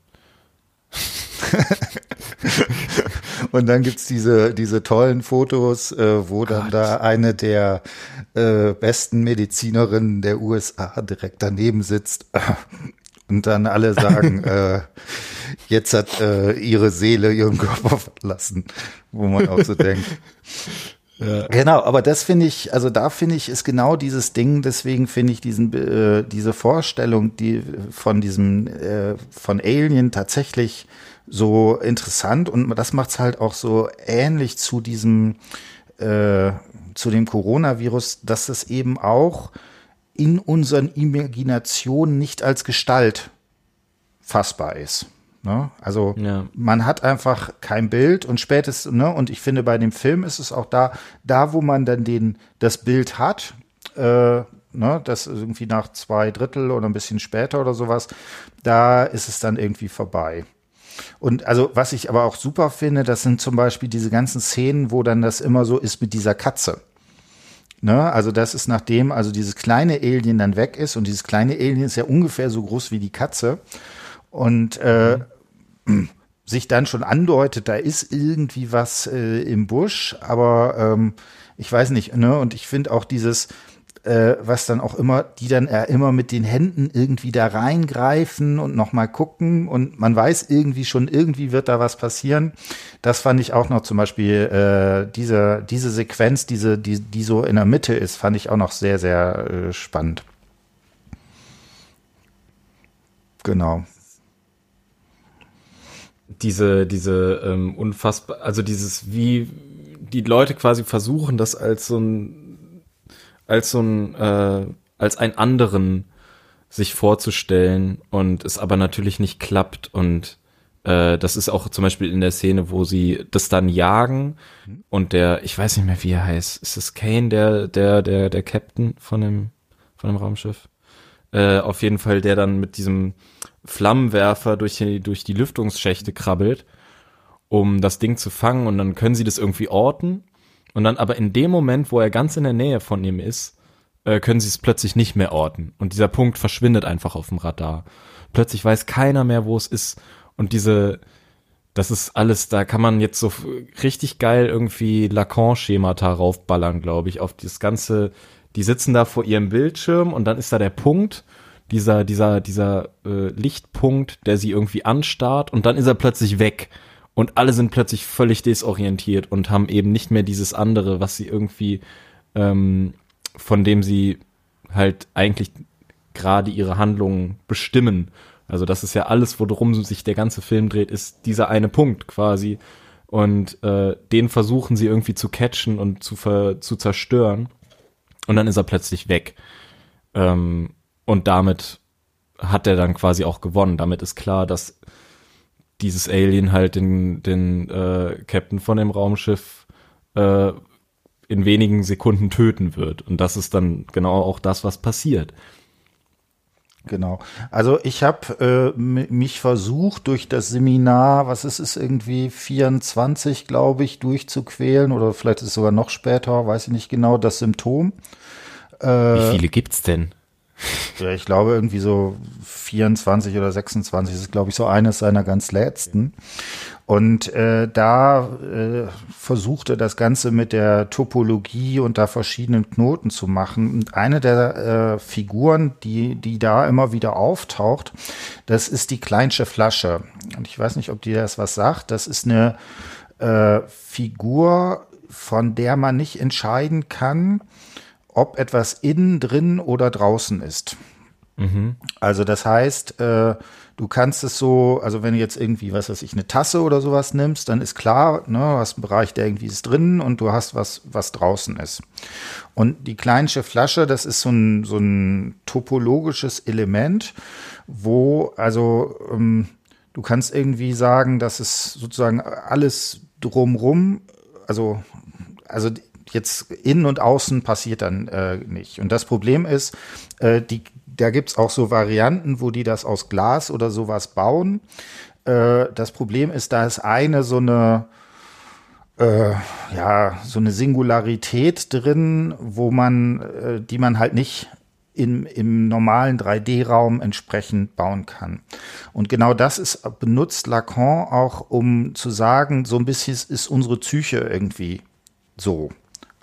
Speaker 2: Und dann gibt's diese, diese tollen Fotos, äh, wo dann da eine der äh, besten Medizinerinnen der USA direkt daneben sitzt. Und dann alle sagen, äh, jetzt hat äh, ihre Seele ihren Körper verlassen, wo man auch so denkt. Ja. Genau, aber das finde ich, also da finde ich, ist genau dieses Ding, deswegen finde ich diesen, äh, diese Vorstellung, die von diesem, äh, von Alien tatsächlich so interessant und das macht es halt auch so ähnlich zu diesem, äh, zu dem Coronavirus, dass es eben auch in unseren Imaginationen nicht als Gestalt fassbar ist. Ne? Also ja. man hat einfach kein Bild und spätestens, ne, und ich finde, bei dem Film ist es auch da, da wo man dann den, das Bild hat, äh, ne, das irgendwie nach zwei Drittel oder ein bisschen später oder sowas, da ist es dann irgendwie vorbei. Und also, was ich aber auch super finde, das sind zum Beispiel diese ganzen Szenen, wo dann das immer so ist mit dieser Katze. Ne? Also das ist nachdem also dieses kleine Alien dann weg ist und dieses kleine Alien ist ja ungefähr so groß wie die Katze und äh, mhm. sich dann schon andeutet, da ist irgendwie was äh, im Busch, aber ähm, ich weiß nicht, ne? Und ich finde auch dieses äh, was dann auch immer, die dann äh, immer mit den Händen irgendwie da reingreifen und nochmal gucken und man weiß irgendwie schon, irgendwie wird da was passieren. Das fand ich auch noch zum Beispiel, äh, diese, diese Sequenz, diese, die, die so in der Mitte ist, fand ich auch noch sehr, sehr äh, spannend. Genau
Speaker 1: diese, diese ähm, unfassbar, also dieses, wie die Leute quasi versuchen, das als so ein als so ein, äh, als einen anderen sich vorzustellen und es aber natürlich nicht klappt und äh, das ist auch zum Beispiel in der Szene, wo sie das dann jagen und der, ich weiß nicht mehr, wie er heißt, ist es Kane, der, der, der, der Captain von dem, von dem Raumschiff? Äh, auf jeden Fall, der dann mit diesem Flammenwerfer durch die, durch die Lüftungsschächte krabbelt, um das Ding zu fangen und dann können sie das irgendwie orten und dann aber in dem Moment, wo er ganz in der Nähe von ihm ist, äh, können sie es plötzlich nicht mehr orten. Und dieser Punkt verschwindet einfach auf dem Radar. Plötzlich weiß keiner mehr, wo es ist. Und diese, das ist alles, da kann man jetzt so richtig geil irgendwie Lacan-Schemata raufballern, glaube ich, auf das ganze, die sitzen da vor ihrem Bildschirm und dann ist da der Punkt, dieser, dieser, dieser äh, Lichtpunkt, der sie irgendwie anstarrt und dann ist er plötzlich weg und alle sind plötzlich völlig desorientiert und haben eben nicht mehr dieses andere, was sie irgendwie, ähm, von dem sie halt eigentlich gerade ihre Handlungen bestimmen. Also das ist ja alles, worum sich der ganze Film dreht, ist dieser eine Punkt quasi. Und äh, den versuchen sie irgendwie zu catchen und zu, zu zerstören. Und dann ist er plötzlich weg. Ähm, und damit hat er dann quasi auch gewonnen. Damit ist klar, dass dieses Alien halt den, den äh, Captain von dem Raumschiff äh, in wenigen Sekunden töten wird. Und das ist dann genau auch das, was passiert.
Speaker 2: Genau. Also ich habe äh, mich versucht, durch das Seminar, was ist es irgendwie, 24, glaube ich, durchzuquälen oder vielleicht ist es sogar noch später, weiß ich nicht genau, das Symptom.
Speaker 1: Äh, Wie viele gibt's denn?
Speaker 2: Ja, ich glaube irgendwie so 24 oder 26 das ist, glaube ich, so eines seiner ganz letzten. Und äh, da äh, versuchte das Ganze mit der Topologie und da verschiedenen Knoten zu machen. Und eine der äh, Figuren, die, die da immer wieder auftaucht, das ist die Kleinsche Flasche. Und ich weiß nicht, ob dir das was sagt. Das ist eine äh, Figur, von der man nicht entscheiden kann, ob etwas innen drin oder draußen ist. Mhm. Also das heißt, äh, du kannst es so, also wenn du jetzt irgendwie, was weiß ich, eine Tasse oder sowas nimmst, dann ist klar, ne, du hast einen Bereich, der irgendwie ist drin und du hast was, was draußen ist. Und die kleinste Flasche, das ist so ein, so ein topologisches Element, wo, also ähm, du kannst irgendwie sagen, dass es sozusagen alles drumrum, also also jetzt innen und außen passiert dann äh, nicht. Und das Problem ist, äh, die, da gibt's auch so Varianten, wo die das aus Glas oder sowas bauen. Äh, das Problem ist, da ist eine so eine äh, ja so eine Singularität drin, wo man, äh, die man halt nicht im, im normalen 3D-Raum entsprechend bauen kann. Und genau das ist benutzt Lacan auch, um zu sagen, so ein bisschen ist unsere Psyche irgendwie so.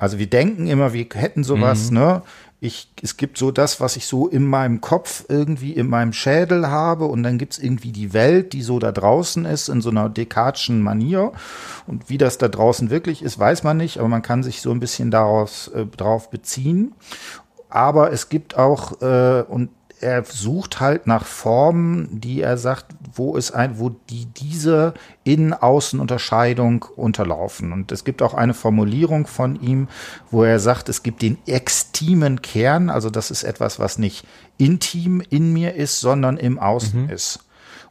Speaker 2: Also wir denken immer, wir hätten sowas, mhm. ne? Ich, es gibt so das, was ich so in meinem Kopf irgendwie in meinem Schädel habe und dann gibt's irgendwie die Welt, die so da draußen ist, in so einer Descartes'schen Manier. Und wie das da draußen wirklich ist, weiß man nicht, aber man kann sich so ein bisschen daraus, äh, darauf beziehen. Aber es gibt auch, äh, und er sucht halt nach Formen, die er sagt, wo es ein, wo die diese Innen-Außen-Unterscheidung unterlaufen. Und es gibt auch eine Formulierung von ihm, wo er sagt, es gibt den extimen Kern, also das ist etwas, was nicht intim in mir ist, sondern im Außen mhm. ist.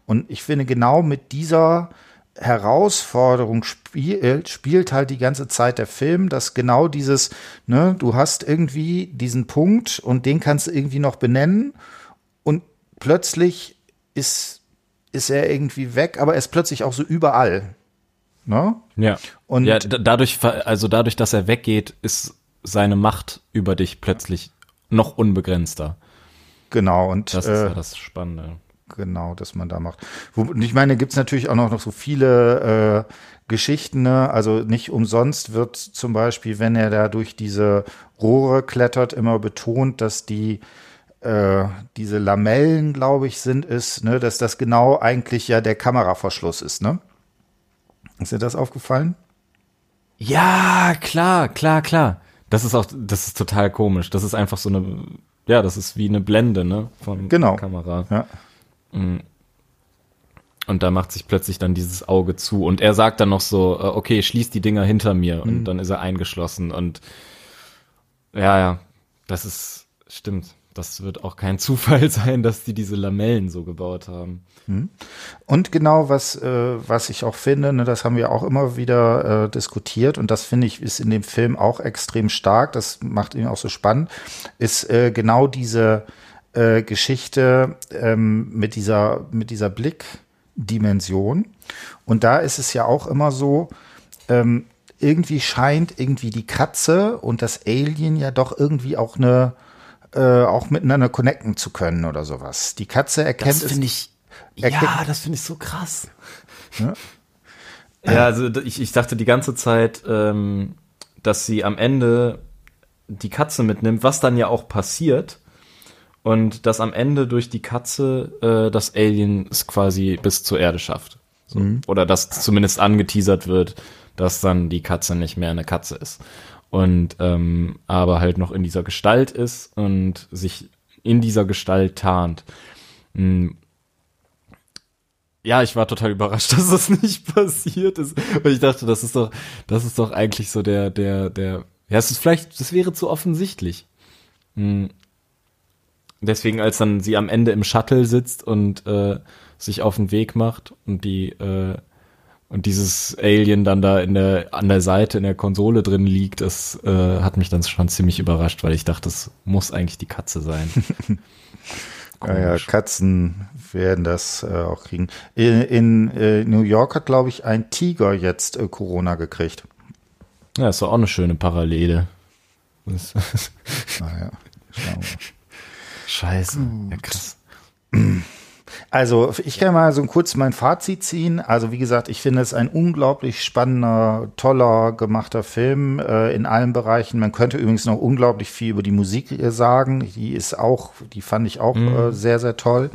Speaker 2: Und ich finde genau mit dieser Herausforderung spielt, spielt halt die ganze Zeit der Film, dass genau dieses, ne, du hast irgendwie diesen Punkt und den kannst du irgendwie noch benennen plötzlich ist ist er irgendwie weg, aber er ist plötzlich auch so überall. Ne?
Speaker 1: Ja. Und ja, dadurch, also dadurch, dass er weggeht, ist seine Macht über dich plötzlich noch unbegrenzter.
Speaker 2: Genau, und
Speaker 1: das ist äh, ja das Spannende.
Speaker 2: Genau, dass man da macht. Und ich meine, gibt es natürlich auch noch, noch so viele äh, Geschichten. Ne? Also nicht umsonst wird zum Beispiel, wenn er da durch diese Rohre klettert, immer betont, dass die äh, diese Lamellen, glaube ich, sind es, ne, dass das genau eigentlich ja der Kameraverschluss ist, ne? Ist dir das aufgefallen?
Speaker 1: Ja, klar, klar, klar. Das ist auch, das ist total komisch. Das ist einfach so eine, ja, das ist wie eine Blende, ne, von
Speaker 2: genau.
Speaker 1: der Kamera. Ja. Mm. Und da macht sich plötzlich dann dieses Auge zu und er sagt dann noch so, äh, okay, schließ die Dinger hinter mir und mhm. dann ist er eingeschlossen und ja, ja, das ist, stimmt das wird auch kein Zufall sein, dass die diese Lamellen so gebaut haben.
Speaker 2: Hm. Und genau was, äh, was ich auch finde, ne, das haben wir auch immer wieder äh, diskutiert und das finde ich ist in dem Film auch extrem stark, das macht ihn auch so spannend, ist äh, genau diese äh, Geschichte ähm, mit dieser, mit dieser Blickdimension. Und da ist es ja auch immer so, ähm, irgendwie scheint irgendwie die Katze und das Alien ja doch irgendwie auch eine äh, auch miteinander connecten zu können oder sowas. Die Katze erkennt
Speaker 1: das finde ich, ja, das finde ich so krass. Ja, ja also ich, ich dachte die ganze Zeit, ähm, dass sie am Ende die Katze mitnimmt, was dann ja auch passiert. Und dass am Ende durch die Katze äh, das Alien es quasi bis zur Erde schafft. So. Mhm. Oder dass zumindest angeteasert wird, dass dann die Katze nicht mehr eine Katze ist und ähm, aber halt noch in dieser Gestalt ist und sich in dieser Gestalt tarnt. Hm. Ja, ich war total überrascht, dass das nicht passiert ist, weil ich dachte, das ist doch, das ist doch eigentlich so der, der, der, ja, es ist vielleicht, das wäre zu offensichtlich. Hm. Deswegen, als dann sie am Ende im Shuttle sitzt und äh, sich auf den Weg macht und die äh, und dieses Alien dann da in der, an der Seite in der Konsole drin liegt, das äh, hat mich dann schon ziemlich überrascht, weil ich dachte, das muss eigentlich die Katze sein.
Speaker 2: ja, ja, Katzen werden das äh, auch kriegen. In, in äh, New York hat, glaube ich, ein Tiger jetzt äh, Corona gekriegt.
Speaker 1: Ja, ist doch auch eine schöne Parallele.
Speaker 2: naja.
Speaker 1: Scheiße, ja krass.
Speaker 2: Also ich kann mal so kurz mein Fazit ziehen. Also wie gesagt, ich finde es ein unglaublich spannender, toller gemachter Film äh, in allen Bereichen. Man könnte übrigens noch unglaublich viel über die Musik äh, sagen. Die ist auch, die fand ich auch mhm. äh, sehr, sehr toll.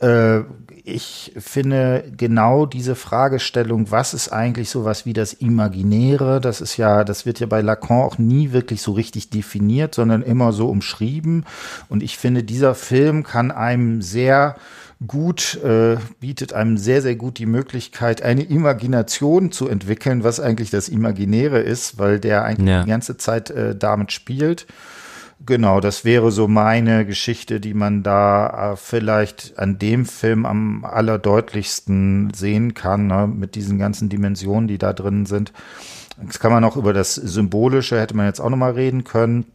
Speaker 2: Äh, ich finde genau diese Fragestellung, was ist eigentlich sowas wie das Imaginäre? Das ist ja, das wird ja bei Lacan auch nie wirklich so richtig definiert, sondern immer so umschrieben. Und ich finde, dieser Film kann einem sehr gut, äh, bietet einem sehr, sehr gut die Möglichkeit, eine Imagination zu entwickeln, was eigentlich das Imaginäre ist, weil der eigentlich ja. die ganze Zeit äh, damit spielt. Genau, das wäre so meine Geschichte, die man da äh, vielleicht an dem Film am allerdeutlichsten sehen kann, ne, mit diesen ganzen Dimensionen, die da drin sind. Jetzt kann man auch über das Symbolische, hätte man jetzt auch nochmal reden können.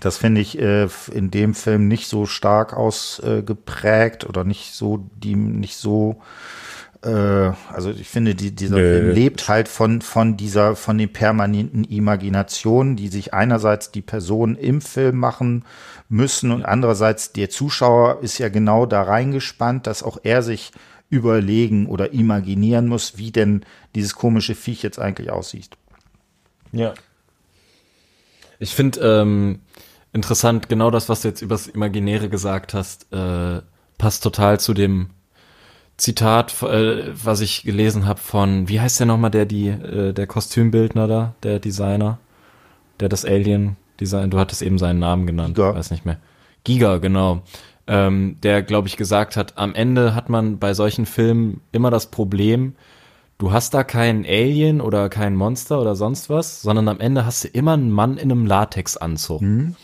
Speaker 2: Das finde ich äh, in dem Film nicht so stark ausgeprägt äh, oder nicht so, die nicht so also ich finde, die, dieser Nö. Film lebt halt von, von dieser, von den permanenten Imaginationen, die sich einerseits die Personen im Film machen müssen und andererseits der Zuschauer ist ja genau da reingespannt, dass auch er sich überlegen oder imaginieren muss, wie denn dieses komische Viech jetzt eigentlich aussieht.
Speaker 1: Ja. Ich finde ähm, interessant, genau das, was du jetzt übers Imaginäre gesagt hast, äh, passt total zu dem Zitat, äh, was ich gelesen habe von, wie heißt der nochmal, der die, äh, der Kostümbildner da, der Designer, der das Alien Design, du hattest eben seinen Namen genannt, Giga. weiß nicht mehr. Giga, genau. Ähm, der, glaube ich, gesagt hat, am Ende hat man bei solchen Filmen immer das Problem, du hast da keinen Alien oder kein Monster oder sonst was, sondern am Ende hast du immer einen Mann in einem Latexanzug. Mhm.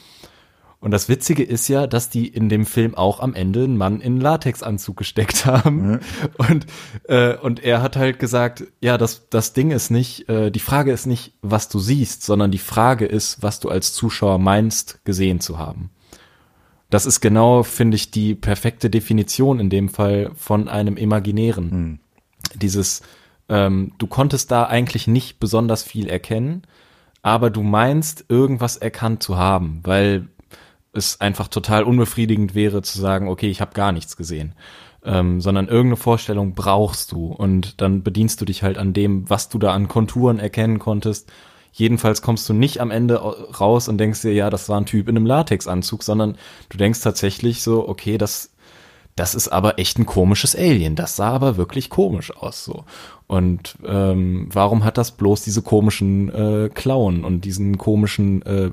Speaker 1: Und das Witzige ist ja, dass die in dem Film auch am Ende einen Mann in einen Latexanzug gesteckt haben. Mhm. Und, äh, und er hat halt gesagt, ja, das, das Ding ist nicht, äh, die Frage ist nicht, was du siehst, sondern die Frage ist, was du als Zuschauer meinst, gesehen zu haben. das ist genau, finde ich, die perfekte Definition in dem Fall von einem Imaginären. Hm. Dieses, ähm, du konntest da eigentlich nicht besonders viel erkennen, aber du meinst, irgendwas erkannt zu haben, weil es einfach total unbefriedigend wäre zu sagen, okay, ich habe gar nichts gesehen. Ähm, sondern irgendeine Vorstellung brauchst du und dann bedienst du dich halt an dem, was du da an Konturen erkennen konntest Jedenfalls kommst du nicht am Ende raus und denkst dir, ja, das war ein Typ in einem Latexanzug, sondern du denkst tatsächlich so, okay, das, das ist aber echt ein komisches Alien. Das sah aber wirklich komisch aus so. Und ähm, warum hat das bloß diese komischen äh, Klauen und diesen komischen, äh,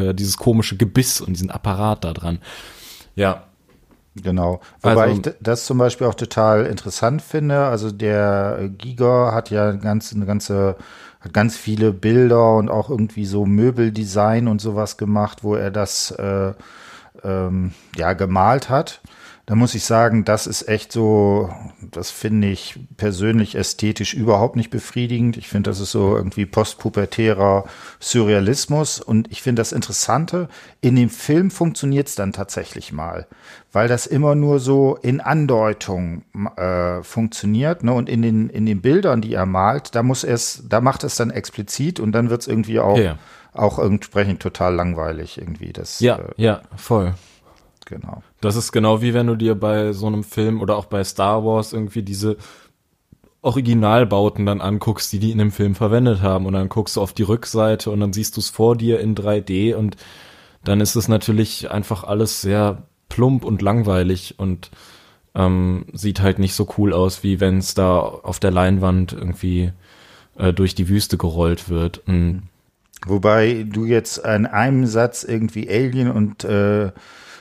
Speaker 1: äh, dieses komische Gebiss und diesen Apparat da dran? Ja,
Speaker 2: Genau. Wobei also, ich das zum Beispiel auch total interessant finde. Also der Giga hat ja ganz, eine ganze hat ganz viele Bilder und auch irgendwie so Möbeldesign und sowas gemacht, wo er das äh, ähm, ja gemalt hat. Da muss ich sagen, das ist echt so, das finde ich persönlich ästhetisch überhaupt nicht befriedigend. Ich finde, das ist so irgendwie postpubertärer Surrealismus. Und ich finde das Interessante, in dem Film funktioniert es dann tatsächlich mal, weil das immer nur so in Andeutung äh, funktioniert. Ne? Und in den, in den Bildern, die er malt, da muss es, da macht es dann explizit und dann wird es irgendwie auch, ja. auch entsprechend total langweilig irgendwie. Das,
Speaker 1: ja, äh, ja, voll.
Speaker 2: Genau.
Speaker 1: Das ist genau wie wenn du dir bei so einem Film oder auch bei Star Wars irgendwie diese Originalbauten dann anguckst, die die in dem Film verwendet haben und dann guckst du auf die Rückseite und dann siehst du es vor dir in 3D und dann ist es natürlich einfach alles sehr plump und langweilig und ähm, sieht halt nicht so cool aus, wie wenn es da auf der Leinwand irgendwie äh, durch die Wüste gerollt wird. Und
Speaker 2: Wobei du jetzt in einem Satz irgendwie Alien und äh,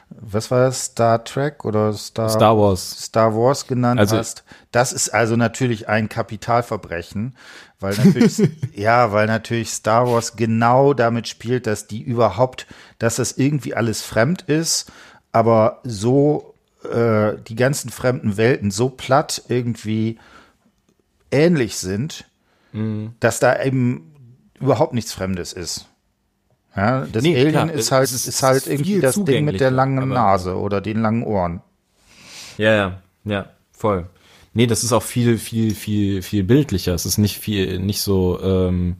Speaker 2: was war das, Star Trek oder Star,
Speaker 1: Star Wars.
Speaker 2: Star Wars genannt also, hast. Das ist also natürlich ein Kapitalverbrechen, weil natürlich, ja, weil natürlich Star Wars genau damit spielt, dass die überhaupt, dass das irgendwie alles fremd ist, aber so äh, die ganzen fremden Welten so platt irgendwie ähnlich sind, mhm. dass da eben überhaupt nichts Fremdes ist. Ja, das nee, Alien klar, ist halt, ist, ist halt irgendwie das Ding mit der langen Nase oder den langen Ohren.
Speaker 1: Ja, ja, ja, voll. Nee, das ist auch viel, viel, viel, viel bildlicher. Es ist nicht viel, nicht so, ähm,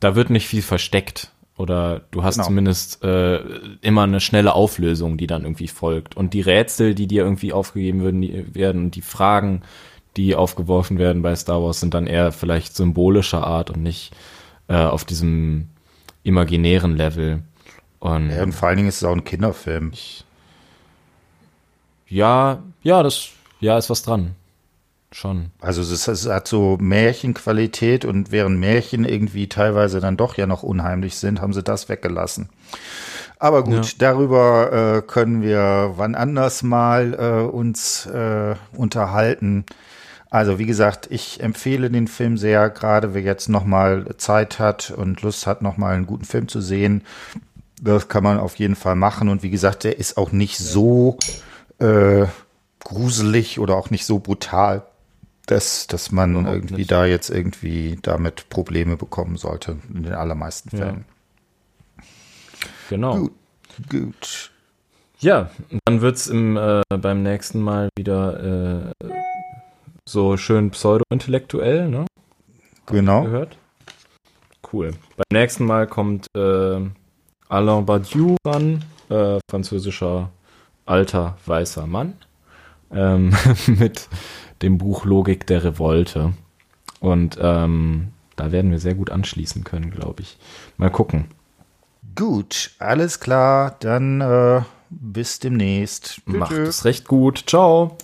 Speaker 1: da wird nicht viel versteckt. Oder du hast genau. zumindest äh, immer eine schnelle Auflösung, die dann irgendwie folgt. Und die Rätsel, die dir irgendwie aufgegeben würden, die werden, die Fragen, die aufgeworfen werden bei Star Wars, sind dann eher vielleicht symbolischer Art und nicht äh, auf diesem imaginären Level.
Speaker 2: Und, ja, und vor allen Dingen ist es auch ein Kinderfilm.
Speaker 1: ja, ja, das, ja, ist was dran. Schon.
Speaker 2: Also es, es hat so Märchenqualität und während Märchen irgendwie teilweise dann doch ja noch unheimlich sind, haben sie das weggelassen. Aber gut, ja. darüber äh, können wir wann anders mal äh, uns äh, unterhalten. Also wie gesagt, ich empfehle den Film sehr, gerade wer jetzt nochmal Zeit hat und Lust hat, nochmal einen guten Film zu sehen. Das kann man auf jeden Fall machen. Und wie gesagt, der ist auch nicht so äh, gruselig oder auch nicht so brutal, dass, dass man Überhaupt irgendwie nicht. da jetzt irgendwie damit Probleme bekommen sollte, in den allermeisten Fällen.
Speaker 1: Ja. Genau.
Speaker 2: Gut. gut.
Speaker 1: Ja, dann wird's im, äh, beim nächsten Mal wieder äh, so schön pseudo-intellektuell, ne?
Speaker 2: Genau.
Speaker 1: Gehört? Cool. Beim nächsten Mal kommt äh, Alain Badiou ran, äh, französischer alter weißer Mann, ähm, mit dem Buch Logik der Revolte. Und ähm, da werden wir sehr gut anschließen können, glaube ich. Mal gucken.
Speaker 2: Gut, alles klar. Dann äh, bis demnächst.
Speaker 1: Macht es recht gut. Ciao.